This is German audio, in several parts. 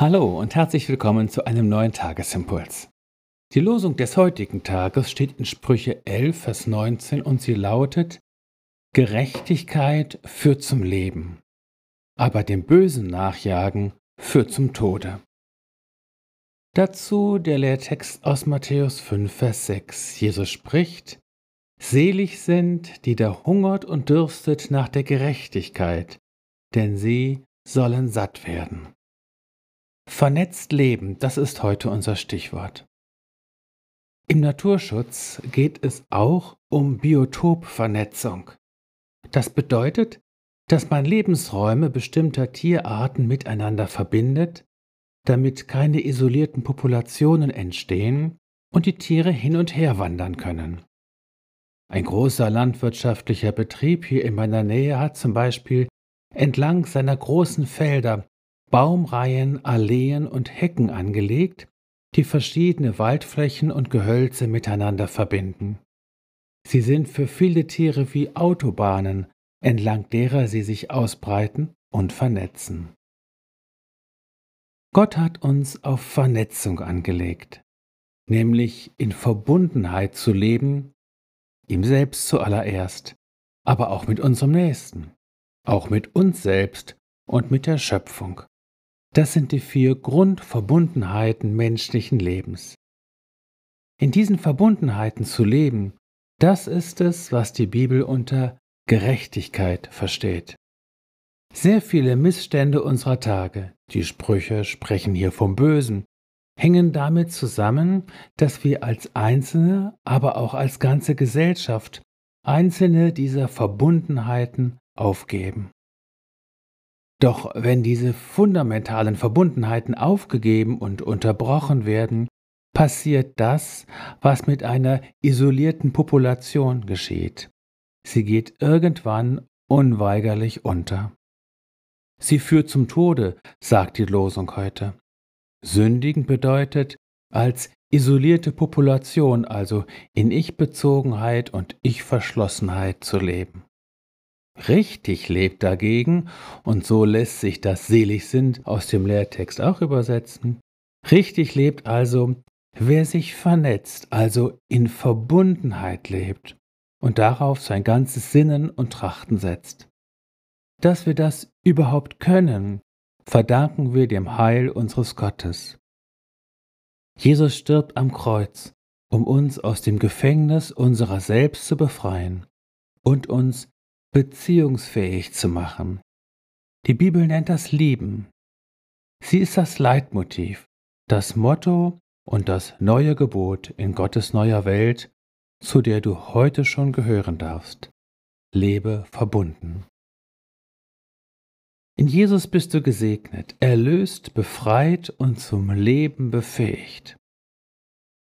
Hallo und herzlich willkommen zu einem neuen Tagesimpuls. Die Losung des heutigen Tages steht in Sprüche 11, Vers 19 und sie lautet, Gerechtigkeit führt zum Leben, aber dem Bösen nachjagen führt zum Tode. Dazu der Lehrtext aus Matthäus 5, Vers 6. Jesus spricht, Selig sind, die da hungert und dürstet nach der Gerechtigkeit, denn sie sollen satt werden. Vernetzt leben, das ist heute unser Stichwort. Im Naturschutz geht es auch um Biotopvernetzung. Das bedeutet, dass man Lebensräume bestimmter Tierarten miteinander verbindet, damit keine isolierten Populationen entstehen und die Tiere hin und her wandern können. Ein großer landwirtschaftlicher Betrieb hier in meiner Nähe hat zum Beispiel entlang seiner großen Felder Baumreihen, Alleen und Hecken angelegt, die verschiedene Waldflächen und Gehölze miteinander verbinden. Sie sind für viele Tiere wie Autobahnen, entlang derer sie sich ausbreiten und vernetzen. Gott hat uns auf Vernetzung angelegt, nämlich in Verbundenheit zu leben, ihm selbst zuallererst, aber auch mit unserem Nächsten, auch mit uns selbst und mit der Schöpfung. Das sind die vier Grundverbundenheiten menschlichen Lebens. In diesen Verbundenheiten zu leben, das ist es, was die Bibel unter Gerechtigkeit versteht. Sehr viele Missstände unserer Tage, die Sprüche sprechen hier vom Bösen, hängen damit zusammen, dass wir als Einzelne, aber auch als ganze Gesellschaft einzelne dieser Verbundenheiten aufgeben. Doch wenn diese fundamentalen Verbundenheiten aufgegeben und unterbrochen werden, passiert das, was mit einer isolierten Population geschieht. Sie geht irgendwann unweigerlich unter. Sie führt zum Tode, sagt die Losung heute. Sündigen bedeutet, als isolierte Population, also in Ich-Bezogenheit und Ich-Verschlossenheit zu leben. Richtig lebt dagegen, und so lässt sich das selig sind aus dem Lehrtext auch übersetzen. Richtig lebt also, wer sich vernetzt, also in Verbundenheit lebt und darauf sein ganzes Sinnen und Trachten setzt. Dass wir das überhaupt können, verdanken wir dem Heil unseres Gottes. Jesus stirbt am Kreuz, um uns aus dem Gefängnis unserer selbst zu befreien und uns beziehungsfähig zu machen. Die Bibel nennt das Lieben. Sie ist das Leitmotiv, das Motto und das neue Gebot in Gottes neuer Welt, zu der du heute schon gehören darfst. Lebe verbunden. In Jesus bist du gesegnet, erlöst, befreit und zum Leben befähigt.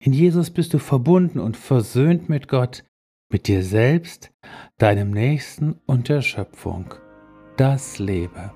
In Jesus bist du verbunden und versöhnt mit Gott, mit dir selbst, deinem Nächsten und der Schöpfung. Das lebe.